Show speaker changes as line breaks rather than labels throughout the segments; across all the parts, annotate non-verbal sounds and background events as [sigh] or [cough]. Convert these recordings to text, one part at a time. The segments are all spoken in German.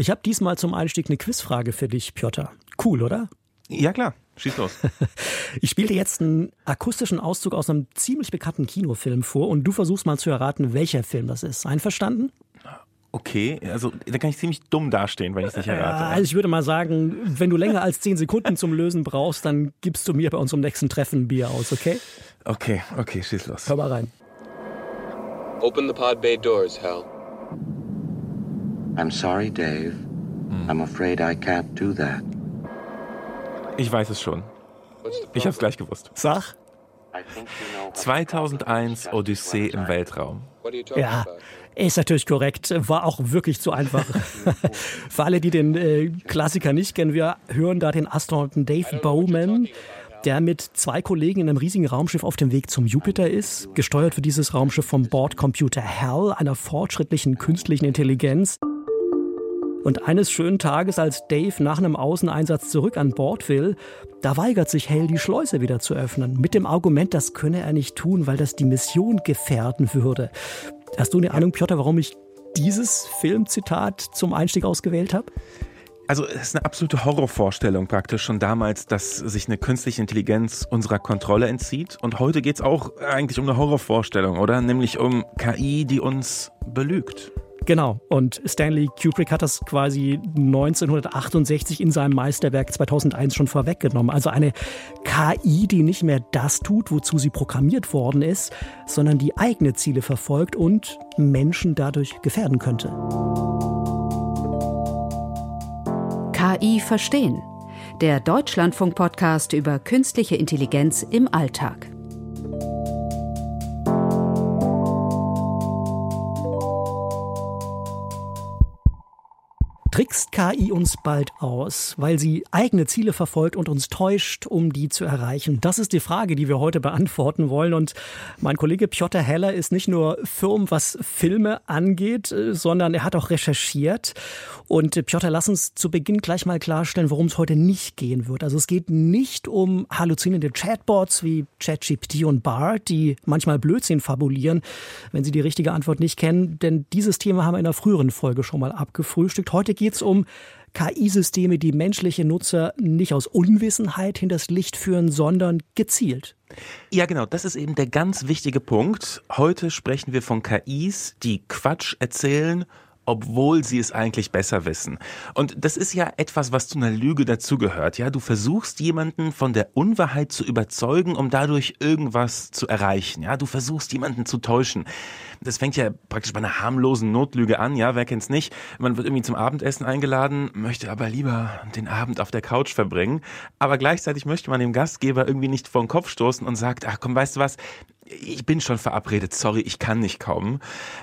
Ich habe diesmal zum Einstieg eine Quizfrage für dich, Piotr. Cool, oder?
Ja, klar. Schieß los. [laughs]
ich spiele dir jetzt einen akustischen Auszug aus einem ziemlich bekannten Kinofilm vor und du versuchst mal zu erraten, welcher Film das ist. Einverstanden?
Okay, also da kann ich ziemlich dumm dastehen, wenn ich es nicht errate.
Also ich würde mal sagen, wenn du länger als zehn Sekunden zum Lösen brauchst, dann gibst du mir bei unserem nächsten Treffen ein Bier aus, okay?
Okay, okay, schieß los.
Hör mal rein.
Open the pod bay doors, Hal.
I'm sorry, Dave. I'm afraid I can't do that.
Ich weiß es schon. Ich hab's gleich gewusst.
Sag.
2001 Odyssee im Weltraum.
Ja, ist natürlich korrekt. War auch wirklich zu einfach. [laughs] Für alle, die den äh, Klassiker nicht kennen, wir hören da den Astronauten Dave Bowman, der mit zwei Kollegen in einem riesigen Raumschiff auf dem Weg zum Jupiter ist. Gesteuert für dieses Raumschiff vom Bordcomputer HAL, einer fortschrittlichen künstlichen Intelligenz. Und eines schönen Tages, als Dave nach einem Außeneinsatz zurück an Bord will, da weigert sich Hell, die Schleuse wieder zu öffnen. Mit dem Argument, das könne er nicht tun, weil das die Mission gefährden würde. Hast du eine Ahnung, Piotr, warum ich dieses Filmzitat zum Einstieg ausgewählt habe?
Also es ist eine absolute Horrorvorstellung praktisch schon damals, dass sich eine künstliche Intelligenz unserer Kontrolle entzieht. Und heute geht es auch eigentlich um eine Horrorvorstellung, oder? Nämlich um KI, die uns belügt.
Genau. Und Stanley Kubrick hat das quasi 1968 in seinem Meisterwerk 2001 schon vorweggenommen. Also eine KI, die nicht mehr das tut, wozu sie programmiert worden ist, sondern die eigene Ziele verfolgt und Menschen dadurch gefährden könnte.
KI verstehen. Der Deutschlandfunk-Podcast über künstliche Intelligenz im Alltag.
KI uns bald aus, weil sie eigene Ziele verfolgt und uns täuscht, um die zu erreichen? Das ist die Frage, die wir heute beantworten wollen. Und mein Kollege Piotr Heller ist nicht nur firm, was Filme angeht, äh, sondern er hat auch recherchiert. Und äh, Piotr, lass uns zu Beginn gleich mal klarstellen, worum es heute nicht gehen wird. Also es geht nicht um halluzinierende Chatbots wie ChatGPT und BART, die manchmal Blödsinn fabulieren, wenn sie die richtige Antwort nicht kennen. Denn dieses Thema haben wir in einer früheren Folge schon mal abgefrühstückt. Heute geht es um KI-Systeme, die menschliche Nutzer nicht aus Unwissenheit hinters Licht führen, sondern gezielt.
Ja, genau, das ist eben der ganz wichtige Punkt. Heute sprechen wir von KIs, die Quatsch erzählen obwohl sie es eigentlich besser wissen. Und das ist ja etwas, was zu einer Lüge dazugehört. Ja, du versuchst jemanden von der Unwahrheit zu überzeugen, um dadurch irgendwas zu erreichen. Ja, du versuchst jemanden zu täuschen. Das fängt ja praktisch bei einer harmlosen Notlüge an. Ja, wer kennt's nicht? Man wird irgendwie zum Abendessen eingeladen, möchte aber lieber den Abend auf der Couch verbringen. Aber gleichzeitig möchte man dem Gastgeber irgendwie nicht vor den Kopf stoßen und sagt, ach komm, weißt du was? Ich bin schon verabredet, sorry, ich kann nicht kommen.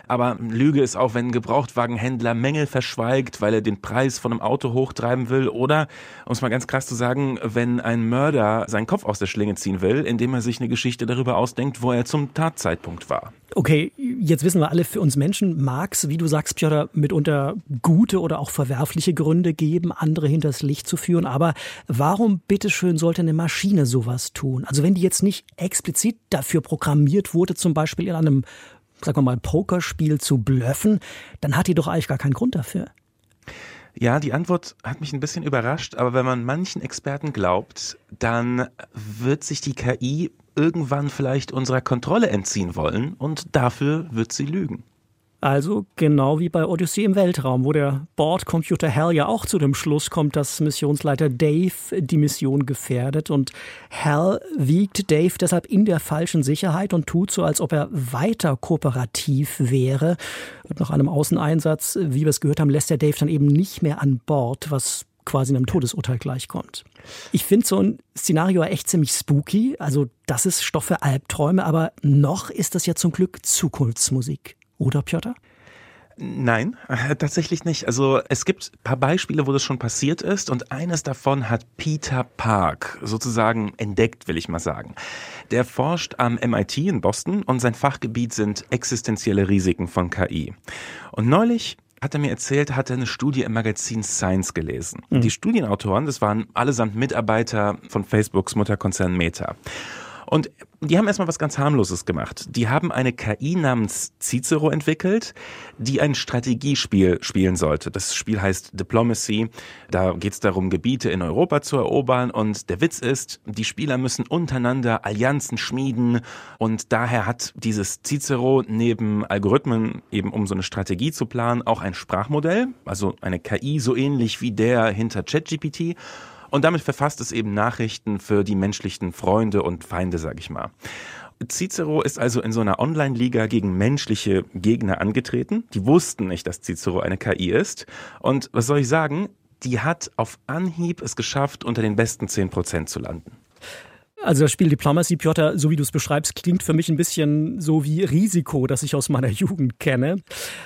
Aber Lüge ist auch, wenn ein Gebrauchtwagenhändler Mängel verschweigt, weil er den Preis von einem Auto hochtreiben will. Oder, um es mal ganz krass zu sagen, wenn ein Mörder seinen Kopf aus der Schlinge ziehen will, indem er sich eine Geschichte darüber ausdenkt, wo er zum Tatzeitpunkt war.
Okay, jetzt wissen wir alle, für uns Menschen mag es, wie du sagst, Piotr, mitunter gute oder auch verwerfliche Gründe geben, andere hinters Licht zu führen. Aber warum bitteschön sollte eine Maschine sowas tun? Also wenn die jetzt nicht explizit dafür programmiert wurde, zum Beispiel in einem, sagen wir mal, Pokerspiel zu blöffen, dann hat die doch eigentlich gar keinen Grund dafür.
Ja, die Antwort hat mich ein bisschen überrascht, aber wenn man manchen Experten glaubt, dann wird sich die KI irgendwann vielleicht unserer Kontrolle entziehen wollen und dafür wird sie lügen.
Also genau wie bei Odyssey im Weltraum, wo der Bordcomputer Hal ja auch zu dem Schluss kommt, dass Missionsleiter Dave die Mission gefährdet und Hal wiegt Dave deshalb in der falschen Sicherheit und tut so, als ob er weiter kooperativ wäre. Und nach einem Außeneinsatz, wie wir es gehört haben, lässt er Dave dann eben nicht mehr an Bord, was quasi einem Todesurteil gleichkommt. Ich finde so ein Szenario echt ziemlich spooky. Also das ist Stoff für Albträume, aber noch ist das ja zum Glück Zukunftsmusik. Oder, Piotr?
Nein, äh, tatsächlich nicht. Also es gibt ein paar Beispiele, wo das schon passiert ist und eines davon hat Peter Park sozusagen entdeckt, will ich mal sagen. Der forscht am MIT in Boston und sein Fachgebiet sind existenzielle Risiken von KI. Und neulich hat er mir erzählt, hat er eine Studie im Magazin Science gelesen. Mhm. Die Studienautoren, das waren allesamt Mitarbeiter von Facebooks Mutterkonzern Meta. Und die haben erstmal was ganz harmloses gemacht. Die haben eine KI namens Cicero entwickelt, die ein Strategiespiel spielen sollte. Das Spiel heißt Diplomacy. Da geht es darum, Gebiete in Europa zu erobern. Und der Witz ist, die Spieler müssen untereinander Allianzen schmieden. Und daher hat dieses Cicero neben Algorithmen, eben um so eine Strategie zu planen, auch ein Sprachmodell, also eine KI so ähnlich wie der hinter ChatGPT. Und damit verfasst es eben Nachrichten für die menschlichen Freunde und Feinde, sag ich mal. Cicero ist also in so einer Online-Liga gegen menschliche Gegner angetreten. Die wussten nicht, dass Cicero eine KI ist. Und was soll ich sagen? Die hat auf Anhieb es geschafft, unter den besten 10 Prozent zu landen.
Also das Spiel Diplomacy, Piotr, so wie du es beschreibst, klingt für mich ein bisschen so wie Risiko, das ich aus meiner [laughs] Jugend kenne.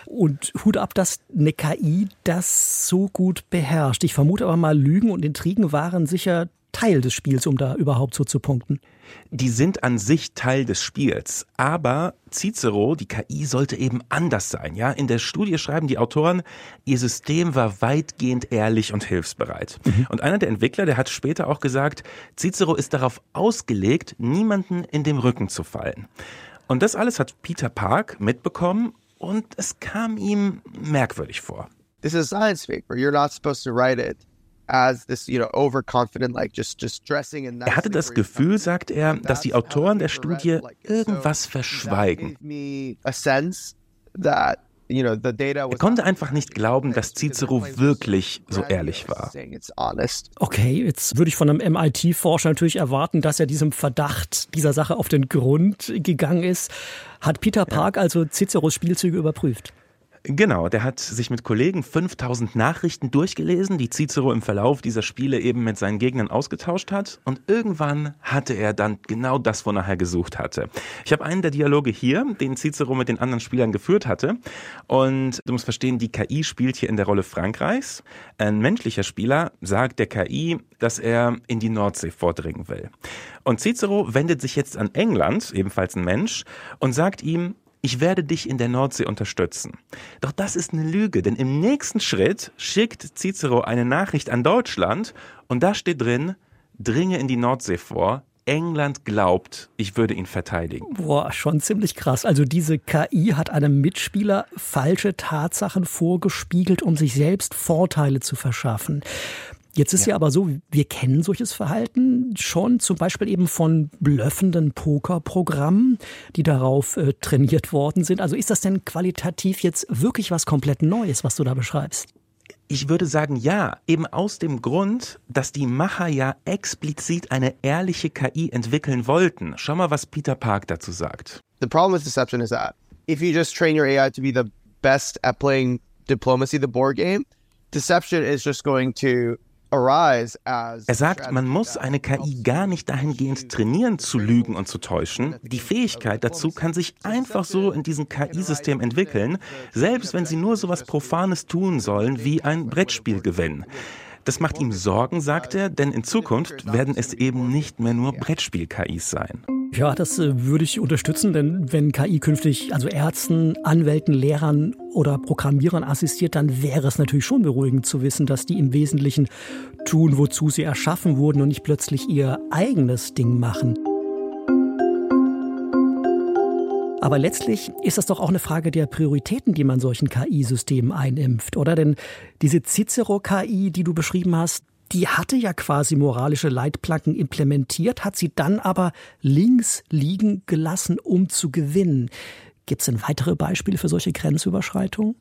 Und Hut ab, dass eine KI das so gut beherrscht. Ich vermute aber mal, Lügen und Intrigen waren sicher Teil des Spiels, um da überhaupt so zu punkten.
Die sind an sich Teil des Spiels, aber Cicero, die KI, sollte eben anders sein. Ja, in der Studie schreiben die Autoren, ihr System war weitgehend ehrlich und hilfsbereit. Mhm. Und einer der Entwickler, der hat später auch gesagt, Cicero ist darauf ausgelegt, niemanden in dem Rücken zu fallen. Und das alles hat Peter Park mitbekommen und es kam ihm merkwürdig vor.
This is a science paper. You're not supposed to write it. Er
hatte das Gefühl, sagt er, dass die Autoren der Studie irgendwas verschweigen. Er konnte einfach nicht glauben, dass Cicero wirklich so ehrlich war.
Okay, jetzt würde ich von einem MIT-Forscher natürlich erwarten, dass er diesem Verdacht dieser Sache auf den Grund gegangen ist. Hat Peter Park also Ciceros Spielzüge überprüft?
Genau, der hat sich mit Kollegen 5000 Nachrichten durchgelesen, die Cicero im Verlauf dieser Spiele eben mit seinen Gegnern ausgetauscht hat. Und irgendwann hatte er dann genau das, wonach er gesucht hatte. Ich habe einen der Dialoge hier, den Cicero mit den anderen Spielern geführt hatte. Und du musst verstehen, die KI spielt hier in der Rolle Frankreichs. Ein menschlicher Spieler sagt der KI, dass er in die Nordsee vordringen will. Und Cicero wendet sich jetzt an England, ebenfalls ein Mensch, und sagt ihm, ich werde dich in der Nordsee unterstützen. Doch das ist eine Lüge, denn im nächsten Schritt schickt Cicero eine Nachricht an Deutschland und da steht drin, dringe in die Nordsee vor, England glaubt, ich würde ihn verteidigen.
Boah, schon ziemlich krass. Also diese KI hat einem Mitspieler falsche Tatsachen vorgespiegelt, um sich selbst Vorteile zu verschaffen. Jetzt ist ja. ja. aber so, wir kennen solches Verhalten schon, zum Beispiel eben von blöffenden Pokerprogrammen, die darauf äh, trainiert worden sind. Also ist das denn qualitativ jetzt wirklich was komplett Neues, was du da beschreibst?
Ich würde sagen, ja, eben aus dem Grund, dass die Macher ja explizit eine ehrliche KI entwickeln wollten. Schau mal, was Peter Park dazu sagt.
The problem with deception is that if you just train your AI to be the best at playing diplomacy, the board game, deception is just going to
er sagt, man muss eine KI gar nicht dahingehend trainieren, zu lügen und zu täuschen. Die Fähigkeit dazu kann sich einfach so in diesem KI-System entwickeln, selbst wenn sie nur so etwas Profanes tun sollen wie ein Brettspiel gewinnen. Das macht ihm Sorgen, sagt er, denn in Zukunft werden es eben nicht mehr nur Brettspiel-KIs sein.
Ja, das äh, würde ich unterstützen, denn wenn KI künftig also Ärzten, Anwälten, Lehrern oder Programmierern assistiert, dann wäre es natürlich schon beruhigend zu wissen, dass die im Wesentlichen tun, wozu sie erschaffen wurden und nicht plötzlich ihr eigenes Ding machen. Aber letztlich ist das doch auch eine Frage der Prioritäten, die man solchen KI-Systemen einimpft, oder? Denn diese Cicero-KI, die du beschrieben hast, die hatte ja quasi moralische Leitplanken implementiert, hat sie dann aber links liegen gelassen, um zu gewinnen. Gibt es denn weitere Beispiele für solche Grenzüberschreitungen?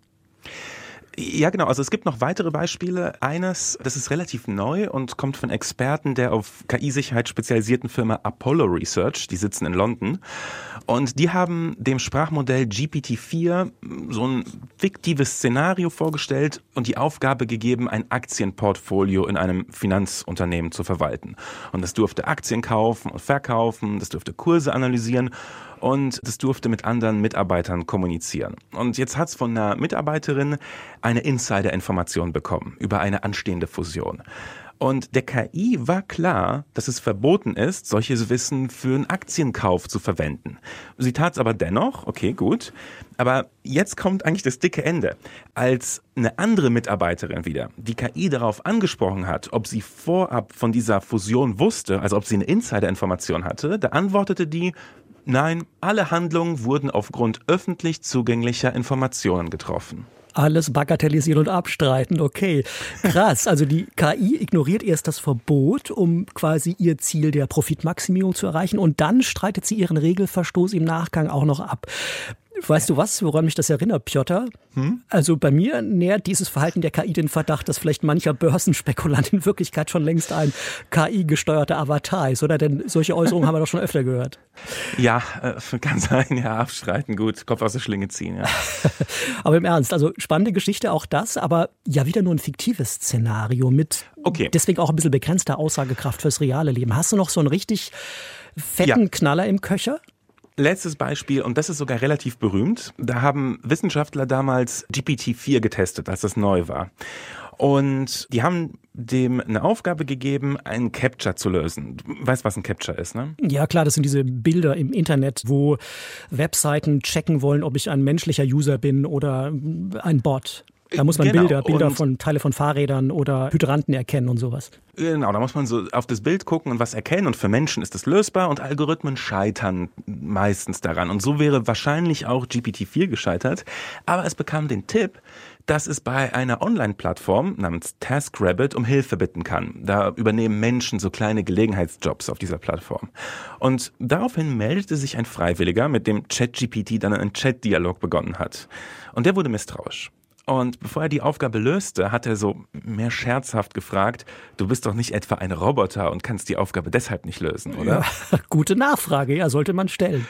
Ja, genau. Also es gibt noch weitere Beispiele. Eines, das ist relativ neu und kommt von Experten der auf KI-Sicherheit spezialisierten Firma Apollo Research. Die sitzen in London. Und die haben dem Sprachmodell GPT-4 so ein fiktives Szenario vorgestellt und die Aufgabe gegeben, ein Aktienportfolio in einem Finanzunternehmen zu verwalten. Und das durfte Aktien kaufen und verkaufen, das durfte Kurse analysieren und das durfte mit anderen Mitarbeitern kommunizieren. Und jetzt hat es von einer Mitarbeiterin eine Insider-Information bekommen über eine anstehende Fusion. Und der KI war klar, dass es verboten ist, solches Wissen für einen Aktienkauf zu verwenden. Sie tat es aber dennoch, okay, gut. Aber jetzt kommt eigentlich das dicke Ende. Als eine andere Mitarbeiterin wieder die KI darauf angesprochen hat, ob sie vorab von dieser Fusion wusste, also ob sie eine Insider-Information hatte, da antwortete die, nein, alle Handlungen wurden aufgrund öffentlich zugänglicher Informationen getroffen
alles bagatellisieren und abstreiten. Okay, krass. Also die KI ignoriert erst das Verbot, um quasi ihr Ziel der Profitmaximierung zu erreichen und dann streitet sie ihren Regelverstoß im Nachgang auch noch ab. Weißt du was, woran mich das erinnert, Piotr? Hm? Also bei mir nährt dieses Verhalten der KI den Verdacht, dass vielleicht mancher Börsenspekulant in Wirklichkeit schon längst ein KI-gesteuerter Avatar ist, oder? Denn solche Äußerungen haben wir doch schon öfter gehört. [laughs]
Ja, äh, kann sein, ja, abstreiten, gut, Kopf aus der Schlinge ziehen, ja. [laughs]
aber im Ernst, also spannende Geschichte auch das, aber ja wieder nur ein fiktives Szenario mit okay. deswegen auch ein bisschen begrenzter Aussagekraft fürs reale Leben. Hast du noch so einen richtig fetten ja. Knaller im Köcher?
Letztes Beispiel, und das ist sogar relativ berühmt. Da haben Wissenschaftler damals GPT-4 getestet, als das neu war. Und die haben dem eine Aufgabe gegeben, einen Capture zu lösen. Du weißt, was ein Capture ist, ne?
Ja, klar, das sind diese Bilder im Internet, wo Webseiten checken wollen, ob ich ein menschlicher User bin oder ein Bot. Da muss man genau. Bilder, Bilder von Teile von Fahrrädern oder Hydranten erkennen und sowas.
Genau, da muss man so auf das Bild gucken und was erkennen. Und für Menschen ist das lösbar und Algorithmen scheitern meistens daran. Und so wäre wahrscheinlich auch GPT-4 gescheitert. Aber es bekam den Tipp, dass es bei einer Online-Plattform namens TaskRabbit um Hilfe bitten kann. Da übernehmen Menschen so kleine Gelegenheitsjobs auf dieser Plattform. Und daraufhin meldete sich ein Freiwilliger, mit dem ChatGPT dann einen Chat-Dialog begonnen hat. Und der wurde misstrauisch. Und bevor er die Aufgabe löste, hat er so mehr scherzhaft gefragt, du bist doch nicht etwa ein Roboter und kannst die Aufgabe deshalb nicht lösen, oder?
Ja, [laughs] gute Nachfrage, ja, sollte man stellen.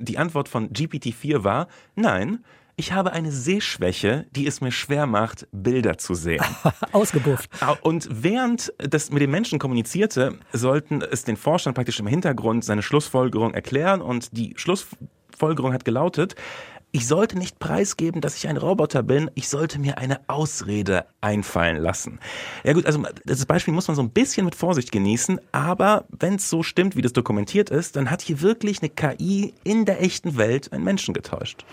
Die Antwort von GPT-4 war, nein, ich habe eine Sehschwäche, die es mir schwer macht, Bilder zu sehen. [laughs]
Ausgebufft.
Und während das mit den Menschen kommunizierte, sollten es den Vorstand praktisch im Hintergrund seine Schlussfolgerung erklären und die Schlussfolgerung hat gelautet, ich sollte nicht preisgeben, dass ich ein Roboter bin, ich sollte mir eine Ausrede einfallen lassen. Ja gut, also das Beispiel muss man so ein bisschen mit Vorsicht genießen, aber wenn es so stimmt, wie das dokumentiert ist, dann hat hier wirklich eine KI in der echten Welt einen Menschen getäuscht.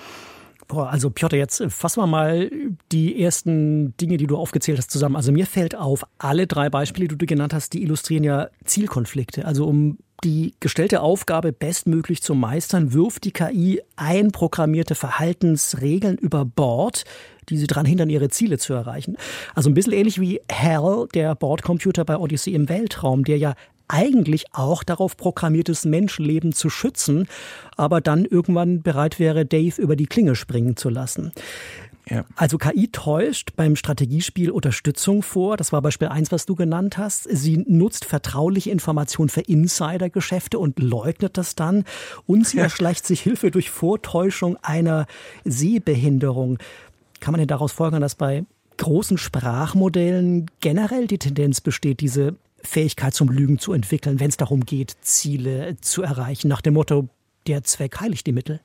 Boah, also Piotr, jetzt fassen wir mal die ersten Dinge, die du aufgezählt hast, zusammen. Also mir fällt auf, alle drei Beispiele, die du genannt hast, die illustrieren ja Zielkonflikte. Also um die gestellte Aufgabe bestmöglich zu meistern, wirft die KI einprogrammierte Verhaltensregeln über Bord, die sie daran hindern, ihre Ziele zu erreichen. Also ein bisschen ähnlich wie HAL, der Bordcomputer bei Odyssey im Weltraum, der ja eigentlich auch darauf programmiert ist, Menschenleben zu schützen, aber dann irgendwann bereit wäre, Dave über die Klinge springen zu lassen. Ja. Also KI täuscht beim Strategiespiel Unterstützung vor. Das war Beispiel eins, was du genannt hast. Sie nutzt vertrauliche Informationen für Insidergeschäfte und leugnet das dann. Und sie [laughs] erschleicht sich Hilfe durch Vortäuschung einer Sehbehinderung. Kann man denn daraus folgern, dass bei großen Sprachmodellen generell die Tendenz besteht, diese Fähigkeit zum Lügen zu entwickeln, wenn es darum geht, Ziele zu erreichen, nach dem Motto, der Zweck heiligt die Mittel?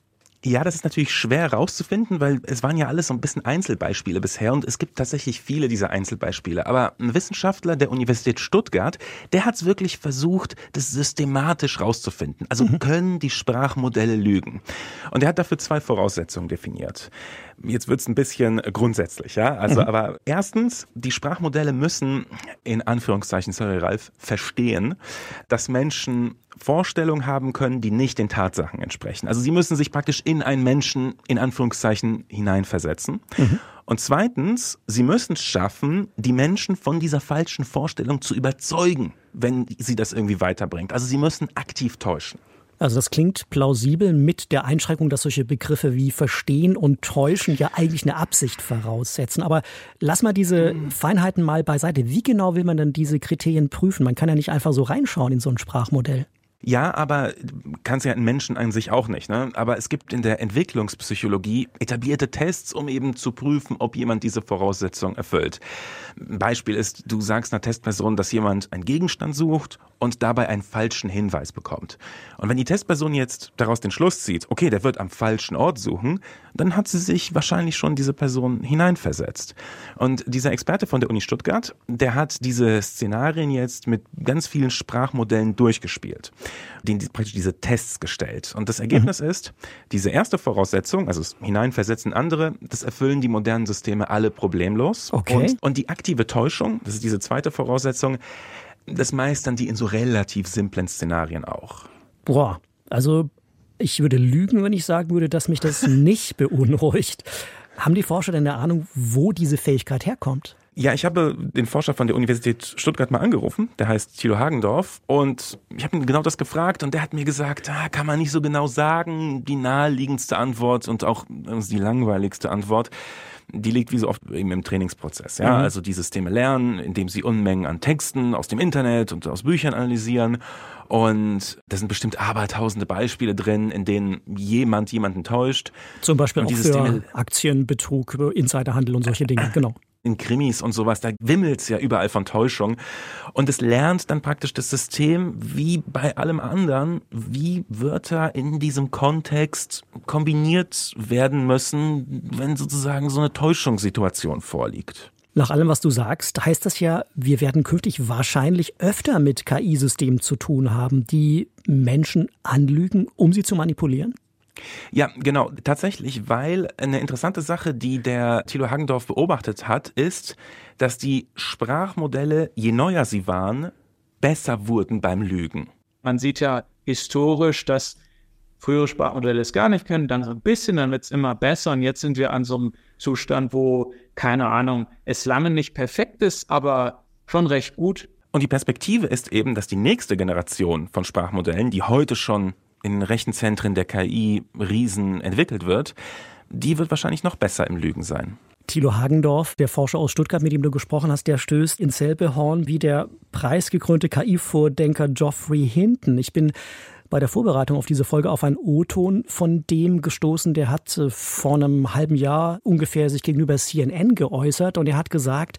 Ja, das ist natürlich schwer herauszufinden, weil es waren ja alles so ein bisschen Einzelbeispiele bisher und es gibt tatsächlich viele dieser Einzelbeispiele. Aber ein Wissenschaftler der Universität Stuttgart, der hat es wirklich versucht, das systematisch rauszufinden. Also mhm. können die Sprachmodelle lügen? Und er hat dafür zwei Voraussetzungen definiert. Jetzt wird's ein bisschen grundsätzlich, ja. Also, mhm. aber erstens, die Sprachmodelle müssen in Anführungszeichen, sorry Ralf, verstehen, dass Menschen Vorstellungen haben können, die nicht den Tatsachen entsprechen. Also sie müssen sich praktisch in einen Menschen in Anführungszeichen hineinversetzen. Mhm. Und zweitens, sie müssen es schaffen, die Menschen von dieser falschen Vorstellung zu überzeugen, wenn sie das irgendwie weiterbringt. Also sie müssen aktiv täuschen.
Also das klingt plausibel mit der Einschränkung, dass solche Begriffe wie verstehen und täuschen ja eigentlich eine Absicht voraussetzen. Aber lass mal diese Feinheiten mal beiseite. Wie genau will man denn diese Kriterien prüfen? Man kann ja nicht einfach so reinschauen in so ein Sprachmodell.
Ja, aber kannst ja einen Menschen an sich auch nicht. Ne? Aber es gibt in der Entwicklungspsychologie etablierte Tests, um eben zu prüfen, ob jemand diese Voraussetzung erfüllt. Beispiel ist, du sagst einer Testperson, dass jemand einen Gegenstand sucht und dabei einen falschen Hinweis bekommt. Und wenn die Testperson jetzt daraus den Schluss zieht, okay, der wird am falschen Ort suchen, dann hat sie sich wahrscheinlich schon diese Person hineinversetzt. Und dieser Experte von der Uni Stuttgart, der hat diese Szenarien jetzt mit ganz vielen Sprachmodellen durchgespielt, denen praktisch diese Tests gestellt. Und das Ergebnis mhm. ist, diese erste Voraussetzung, also das Hineinversetzen andere, das erfüllen die modernen Systeme alle problemlos.
Okay.
Und, und die aktive Täuschung, das ist diese zweite Voraussetzung, das meistern die in so relativ simplen Szenarien auch.
Boah, also ich würde lügen, wenn ich sagen würde, dass mich das [laughs] nicht beunruhigt. Haben die Forscher denn eine Ahnung, wo diese Fähigkeit herkommt?
Ja, ich habe den Forscher von der Universität Stuttgart mal angerufen, der heißt Thilo Hagendorf, und ich habe ihn genau das gefragt und der hat mir gesagt, ah, kann man nicht so genau sagen, die naheliegendste Antwort und auch die langweiligste Antwort die liegt wie so oft eben im Trainingsprozess. Ja, mhm. also die Systeme lernen, indem sie Unmengen an Texten aus dem Internet und aus Büchern analysieren. Und da sind bestimmt abertausende Beispiele drin, in denen jemand jemanden täuscht.
Zum Beispiel und auch für Systeme, Aktienbetrug, Insiderhandel und solche Dinge, [clears throat] genau
in Krimis und sowas, da wimmelt's ja überall von Täuschung. Und es lernt dann praktisch das System, wie bei allem anderen, wie Wörter in diesem Kontext kombiniert werden müssen, wenn sozusagen so eine Täuschungssituation vorliegt.
Nach allem, was du sagst, heißt das ja, wir werden künftig wahrscheinlich öfter mit KI-Systemen zu tun haben, die Menschen anlügen, um sie zu manipulieren?
Ja, genau, tatsächlich, weil eine interessante Sache, die der Thilo Hagendorf beobachtet hat, ist, dass die Sprachmodelle, je neuer sie waren, besser wurden beim Lügen.
Man sieht ja historisch, dass frühere Sprachmodelle es gar nicht können, dann so ein bisschen, dann wird es immer besser und jetzt sind wir an so einem Zustand, wo, keine Ahnung, es lange nicht perfekt ist, aber schon recht gut.
Und die Perspektive ist eben, dass die nächste Generation von Sprachmodellen, die heute schon in Rechenzentren der KI Riesen entwickelt wird, die wird wahrscheinlich noch besser im Lügen sein.
Thilo Hagendorf, der Forscher aus Stuttgart, mit dem du gesprochen hast, der stößt ins selbe Horn wie der preisgekrönte KI-Vordenker Geoffrey Hinton. Ich bin bei der Vorbereitung auf diese Folge auf einen O-Ton von dem gestoßen, der hat äh, vor einem halben Jahr ungefähr sich gegenüber CNN geäußert und er hat gesagt,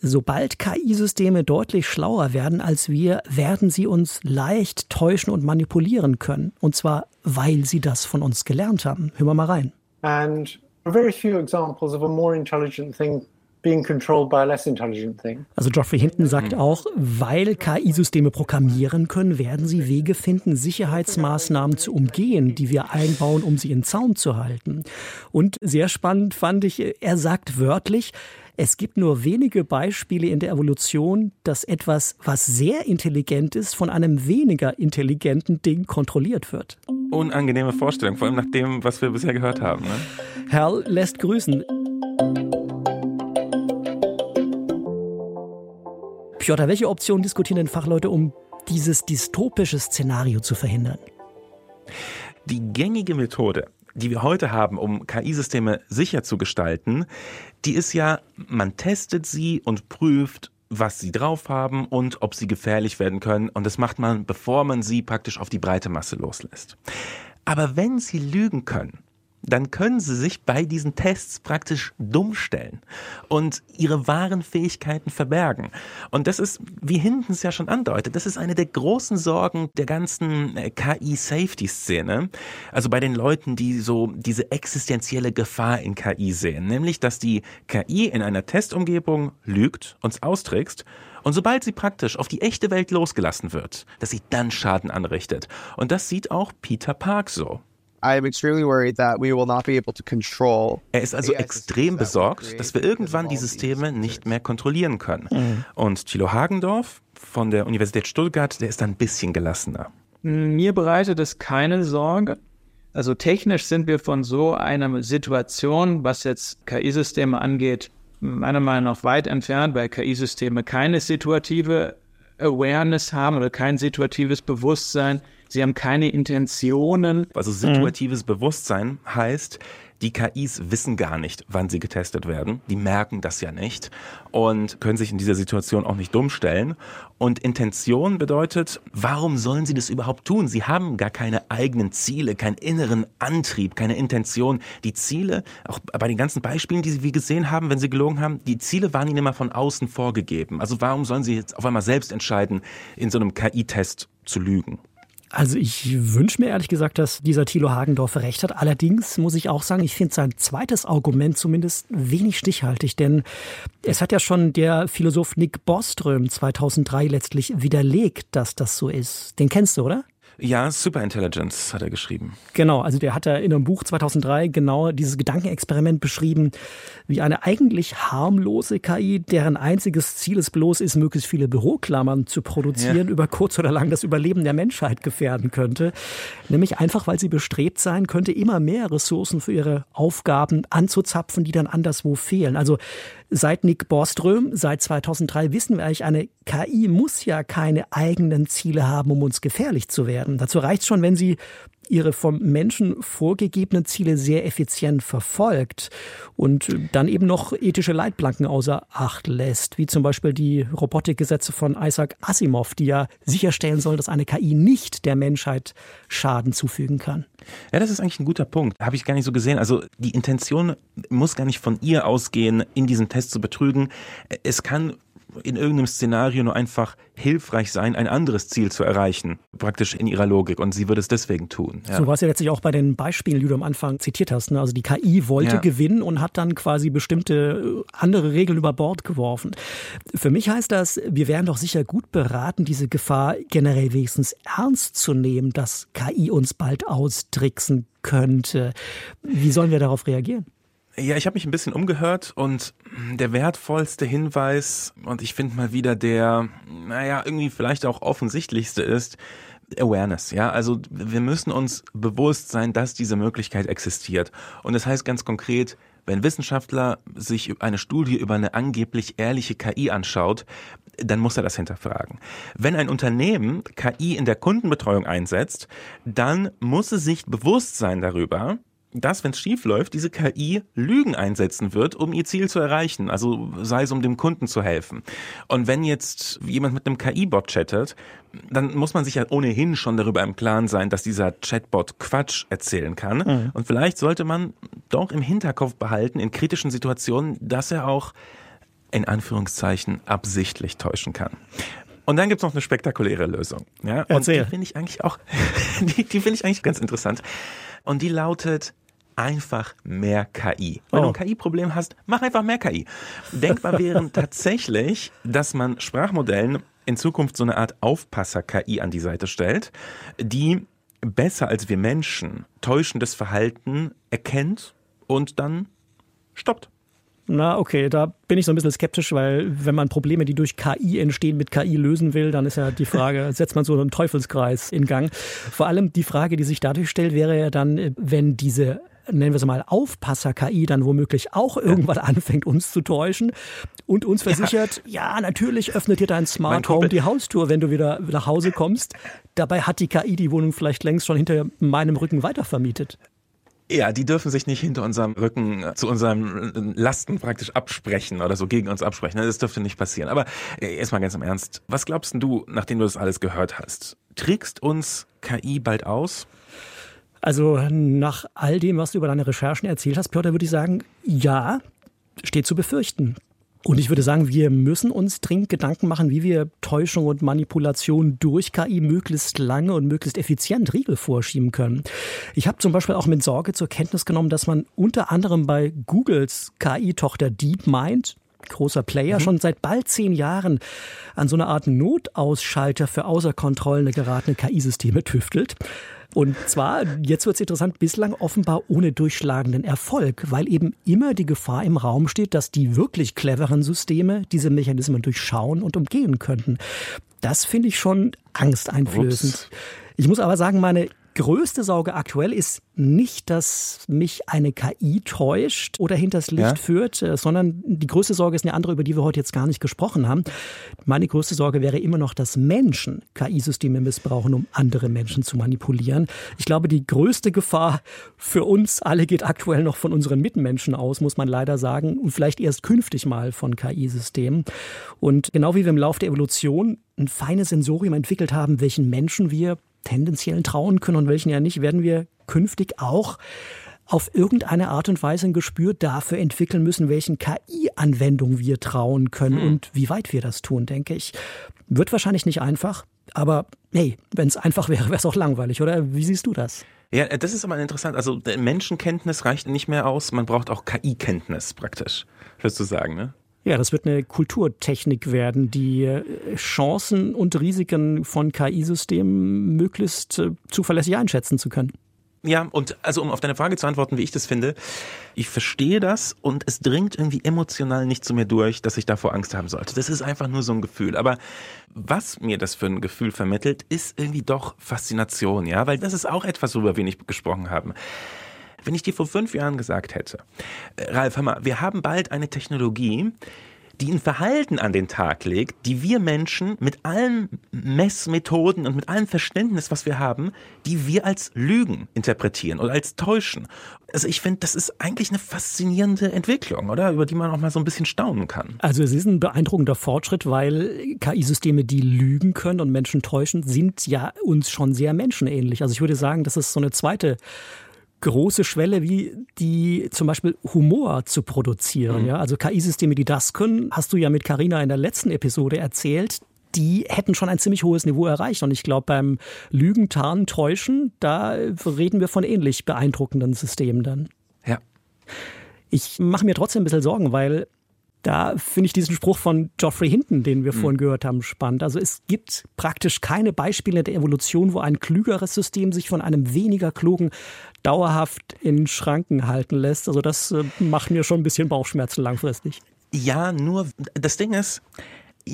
Sobald KI-Systeme deutlich schlauer werden als wir, werden sie uns leicht täuschen und manipulieren können. Und zwar, weil sie das von uns gelernt haben. Hören wir mal rein.
And very few examples of a more intelligent thing being controlled by a less intelligent thing.
Also Geoffrey Hinton sagt auch, weil KI-Systeme programmieren können, werden sie Wege finden, Sicherheitsmaßnahmen zu umgehen, die wir einbauen, um sie in Zaum zu halten. Und sehr spannend fand ich, er sagt wörtlich, es gibt nur wenige Beispiele in der Evolution, dass etwas, was sehr intelligent ist, von einem weniger intelligenten Ding kontrolliert wird.
Unangenehme Vorstellung, vor allem nach dem, was wir bisher gehört haben. Ne?
Hal lässt grüßen. Piotr, welche Optionen diskutieren denn Fachleute, um dieses dystopische Szenario zu verhindern?
Die gängige Methode die wir heute haben, um KI-Systeme sicher zu gestalten, die ist ja, man testet sie und prüft, was sie drauf haben und ob sie gefährlich werden können. Und das macht man, bevor man sie praktisch auf die breite Masse loslässt. Aber wenn sie lügen können, dann können sie sich bei diesen Tests praktisch dumm stellen und ihre wahren Fähigkeiten verbergen. Und das ist, wie hinten es ja schon andeutet, das ist eine der großen Sorgen der ganzen äh, KI-Safety-Szene. Also bei den Leuten, die so diese existenzielle Gefahr in KI sehen, nämlich, dass die KI in einer Testumgebung lügt, uns austrickst und sobald sie praktisch auf die echte Welt losgelassen wird, dass sie dann Schaden anrichtet. Und das sieht auch Peter Park so.
Er ist
also extrem besorgt, dass wir irgendwann die Systeme nicht mehr kontrollieren können. Mhm. Und Thilo Hagendorf von der Universität Stuttgart, der ist ein bisschen gelassener.
Mir bereitet es keine Sorge. Also technisch sind wir von so einer Situation, was jetzt KI-Systeme angeht, meiner Meinung nach weit entfernt, weil KI-Systeme keine situative Awareness haben oder kein situatives Bewusstsein. Sie haben keine Intentionen.
Also situatives mhm. Bewusstsein heißt, Die KIs wissen gar nicht, wann sie getestet werden. Die merken das ja nicht und können sich in dieser Situation auch nicht dumm stellen. Und Intention bedeutet, warum sollen sie das überhaupt tun? Sie haben gar keine eigenen Ziele, keinen inneren Antrieb, keine Intention. Die Ziele, auch bei den ganzen Beispielen, die Sie gesehen haben, wenn Sie gelogen haben, die Ziele waren ihnen immer von außen vorgegeben. Also warum sollen Sie jetzt auf einmal selbst entscheiden, in so einem KI-Test zu lügen?
Also ich wünsche mir ehrlich gesagt, dass dieser Thilo Hagendorf recht hat. Allerdings muss ich auch sagen, ich finde sein zweites Argument zumindest wenig stichhaltig, denn es hat ja schon der Philosoph Nick Boström 2003 letztlich widerlegt, dass das so ist. Den kennst du, oder?
Ja, Superintelligence hat er geschrieben.
Genau, also der hat ja in einem Buch 2003 genau dieses Gedankenexperiment beschrieben, wie eine eigentlich harmlose KI, deren einziges Ziel es bloß ist, möglichst viele Büroklammern zu produzieren, ja. über kurz oder lang das Überleben der Menschheit gefährden könnte. Nämlich einfach, weil sie bestrebt sein könnte, immer mehr Ressourcen für ihre Aufgaben anzuzapfen, die dann anderswo fehlen. Also Seit Nick Borström, seit 2003 wissen wir eigentlich, eine KI muss ja keine eigenen Ziele haben, um uns gefährlich zu werden. Dazu reicht schon, wenn sie ihre vom Menschen vorgegebenen Ziele sehr effizient verfolgt und dann eben noch ethische Leitplanken außer Acht lässt, wie zum Beispiel die Robotikgesetze von Isaac Asimov, die ja sicherstellen sollen, dass eine KI nicht der Menschheit Schaden zufügen kann.
Ja, das ist eigentlich ein guter Punkt. Habe ich gar nicht so gesehen. Also die Intention muss gar nicht von ihr ausgehen, in diesem Test zu betrügen. Es kann in irgendeinem Szenario nur einfach hilfreich sein, ein anderes Ziel zu erreichen, praktisch in ihrer Logik. Und sie würde es deswegen tun.
Ja. So war es ja letztlich auch bei den Beispielen, die du am Anfang zitiert hast. Ne? Also die KI wollte ja. gewinnen und hat dann quasi bestimmte äh, andere Regeln über Bord geworfen. Für mich heißt das, wir wären doch sicher gut beraten, diese Gefahr generell wenigstens ernst zu nehmen, dass KI uns bald austricksen könnte. Wie sollen wir darauf reagieren?
Ja, ich habe mich ein bisschen umgehört und der wertvollste Hinweis, und ich finde mal wieder der, naja, irgendwie vielleicht auch offensichtlichste ist, Awareness, ja, also wir müssen uns bewusst sein, dass diese Möglichkeit existiert. Und das heißt ganz konkret, wenn Wissenschaftler sich eine Studie über eine angeblich ehrliche KI anschaut, dann muss er das hinterfragen. Wenn ein Unternehmen KI in der Kundenbetreuung einsetzt, dann muss es sich bewusst sein darüber, dass, wenn es schief läuft, diese KI Lügen einsetzen wird, um ihr Ziel zu erreichen. Also sei es, um dem Kunden zu helfen. Und wenn jetzt jemand mit einem KI-Bot chattet, dann muss man sich ja ohnehin schon darüber im Klaren sein, dass dieser Chatbot Quatsch erzählen kann. Mhm. Und vielleicht sollte man doch im Hinterkopf behalten, in kritischen Situationen, dass er auch in Anführungszeichen absichtlich täuschen kann. Und dann gibt's noch eine spektakuläre Lösung. Ja? Und die finde ich eigentlich auch, [laughs] die, die finde ich eigentlich ganz interessant. Und die lautet, einfach mehr KI. Wenn oh. du ein KI-Problem hast, mach einfach mehr KI. Denkbar wäre [laughs] tatsächlich, dass man Sprachmodellen in Zukunft so eine Art Aufpasser-KI an die Seite stellt, die besser als wir Menschen täuschendes Verhalten erkennt und dann stoppt.
Na, okay, da bin ich so ein bisschen skeptisch, weil wenn man Probleme, die durch KI entstehen, mit KI lösen will, dann ist ja die Frage, [laughs] setzt man so einen Teufelskreis in Gang. Vor allem die Frage, die sich dadurch stellt, wäre ja dann, wenn diese nennen wir es mal, Aufpasser-KI dann womöglich auch irgendwann anfängt, uns zu täuschen und uns versichert, ja, ja natürlich öffnet dir dein Smart Home die Haustür, wenn du wieder nach Hause kommst. Dabei hat die KI die Wohnung vielleicht längst schon hinter meinem Rücken weitervermietet.
Ja, die dürfen sich nicht hinter unserem Rücken äh, zu unseren äh, Lasten praktisch absprechen oder so gegen uns absprechen. Das dürfte nicht passieren. Aber äh, erstmal ganz im Ernst. Was glaubst du, nachdem du das alles gehört hast? Trickst uns KI bald aus?
Also nach all dem, was du über deine Recherchen erzählt hast, Piotr, würde ich sagen, ja, steht zu befürchten. Und ich würde sagen, wir müssen uns dringend Gedanken machen, wie wir Täuschung und Manipulation durch KI möglichst lange und möglichst effizient Riegel vorschieben können. Ich habe zum Beispiel auch mit Sorge zur Kenntnis genommen, dass man unter anderem bei Googles KI-Tochter DeepMind großer Player, mhm. schon seit bald zehn Jahren an so einer Art Notausschalter für außer Kontrolle geratene KI-Systeme tüftelt. Und zwar, jetzt wird es interessant, bislang offenbar ohne durchschlagenden Erfolg, weil eben immer die Gefahr im Raum steht, dass die wirklich cleveren Systeme diese Mechanismen durchschauen und umgehen könnten. Das finde ich schon angsteinflößend. Ups. Ich muss aber sagen, meine größte Sorge aktuell ist nicht, dass mich eine KI täuscht oder hinters Licht
Ja?
führt, äh, sondern die größte Sorge ist eine andere, über die wir heute jetzt gar nicht gesprochen haben. Meine größte Sorge wäre immer noch, dass Menschen KI-Systeme missbrauchen, um andere Menschen zu manipulieren. Ich glaube, die größte Gefahr für uns alle geht aktuell noch von unseren Mitmenschen aus, muss man leider sagen, und vielleicht erst künftig mal von KI-Systemen. Und genau wie wir im Laufe der Evolution ein feines Sensorium entwickelt haben, welchen Menschen wir tendenziell trauen können und welchen ja nicht, werden wir künftig auch auf irgendeine Art und Weise ein Gespür dafür entwickeln müssen, welchen KI-Anwendungen wir trauen können und wie weit wir das tun, denke ich. Wird wahrscheinlich nicht einfach, aber hey, wenn es einfach wäre, wäre es auch langweilig, oder? Wie siehst du das?
Ja, das ist aber interessant. Also Menschenkenntnis reicht nicht mehr aus, man braucht auch KI-Kenntnis praktisch, würdest du sagen, ne?
Ja, das wird eine Kulturtechnik werden, die äh, Chancen und Risiken von KI-Systemen möglichst äh, zuverlässig einschätzen zu können.
Ja, und also um auf deine Frage zu antworten, wie ich das finde, ich verstehe das und es dringt irgendwie emotional nicht zu mir durch, dass ich davor Angst haben sollte. Das ist einfach nur so ein Gefühl. Aber was mir das für ein Gefühl vermittelt, ist irgendwie doch Faszination, ja, weil das ist auch etwas, worüber wir nicht gesprochen haben. Wenn ich dir vor fünf Jahren gesagt hätte, äh, Ralf, hör mal, wir haben bald eine Technologie, die ein Verhalten an den Tag legt, die wir Menschen mit allen Messmethoden und mit allem Verständnis, was wir haben, die wir als Lügen interpretieren oder als täuschen. Also ich finde, das ist eigentlich eine faszinierende Entwicklung, oder? Über die man auch mal so ein bisschen staunen kann.
Also es ist ein beeindruckender Fortschritt, weil KI-Systeme, die lügen können und Menschen täuschen, sind ja uns schon sehr menschenähnlich. Also ich würde sagen, das ist so eine zweite große Schwelle, wie die zum Beispiel Humor zu produzieren. Ja, also KI-Systeme, die das können, hast du ja mit Carina in der letzten Episode erzählt. Die hätten schon ein ziemlich hohes Niveau erreicht. Und ich glaube, beim Lügen, Tarnen, Täuschen, da reden wir von ähnlich beeindruckenden Systemen dann.
Ja.
Ich mache mir trotzdem ein bisschen Sorgen, weil da finde ich diesen Spruch von Geoffrey Hinton, den wir vorhin gehört haben, spannend. Also es gibt praktisch keine Beispiele der Evolution, wo ein klügeres System sich von einem weniger klugen dauerhaft in Schranken halten lässt. Also das äh, macht mir schon ein bisschen Bauchschmerzen langfristig.
Ja, nur das Ding ist,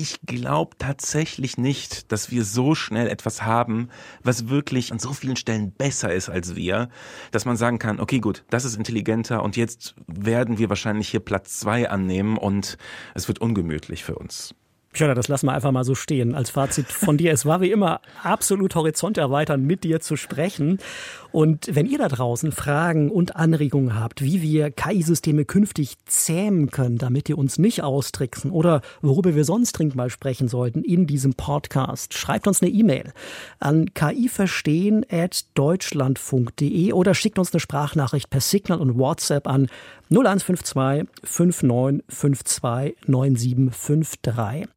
ich glaube tatsächlich nicht, dass wir so schnell etwas haben, was wirklich an so vielen Stellen besser ist als wir, dass man sagen kann, okay, gut, das ist intelligenter und jetzt werden wir wahrscheinlich hier Platz zwei annehmen und es wird ungemütlich für uns.
Piotr, das lassen wir einfach mal so stehen. Als Fazit von dir, es war wie immer absolut Horizont erweitern, mit dir zu sprechen. Und wenn ihr da draußen Fragen und Anregungen habt, wie wir KI-Systeme künftig zähmen können, damit ihr uns nicht austricksen oder worüber wir sonst dringend mal sprechen sollten in diesem Podcast, schreibt uns eine E-Mail an kiverstehen.deutschlandfunk.de oder schickt uns eine Sprachnachricht per Signal und WhatsApp an 0152 5952 9753.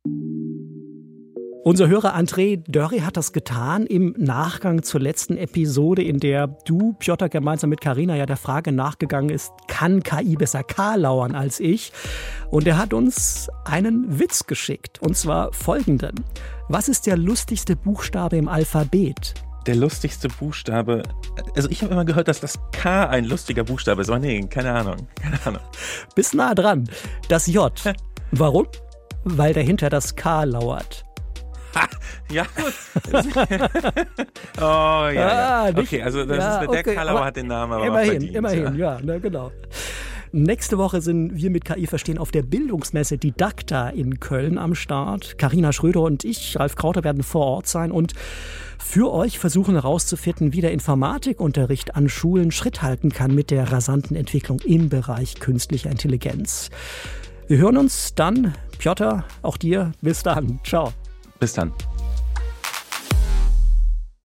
Unser Hörer André Dörri hat das getan im Nachgang zur letzten Episode, in der du, Piotr, gemeinsam mit Karina ja der Frage nachgegangen ist, kann KI besser K lauern als ich? Und er hat uns einen Witz geschickt, und zwar folgenden. Was ist der lustigste Buchstabe im Alphabet?
Der lustigste Buchstabe, also ich habe immer gehört, dass das K ein lustiger Buchstabe ist, aber nee, keine Ahnung, keine Ahnung.
Bis nah dran. Das J. [laughs] Warum? Weil dahinter das K lauert.
Ja, gut. [laughs] oh, ja, ja.
Ah,
Okay, also das
Ja,
ist, der
okay,
Kalauer hat den Namen aber
immerhin,
verdient.
immerhin,
ja.
ja, ne, genau. Nächste Woche sind wir mit KI verstehen auf der Bildungsmesse Didakta in Köln am Start. Karina Schröder und ich, Ralf Krauter, werden vor Ort sein und für euch versuchen herauszufinden, wie der Informatikunterricht an Schulen Schritt halten kann mit der rasanten Entwicklung im Bereich künstlicher Intelligenz. Wir hören uns dann. Piotr, auch dir. Bis dann. Ciao.
Bis dann.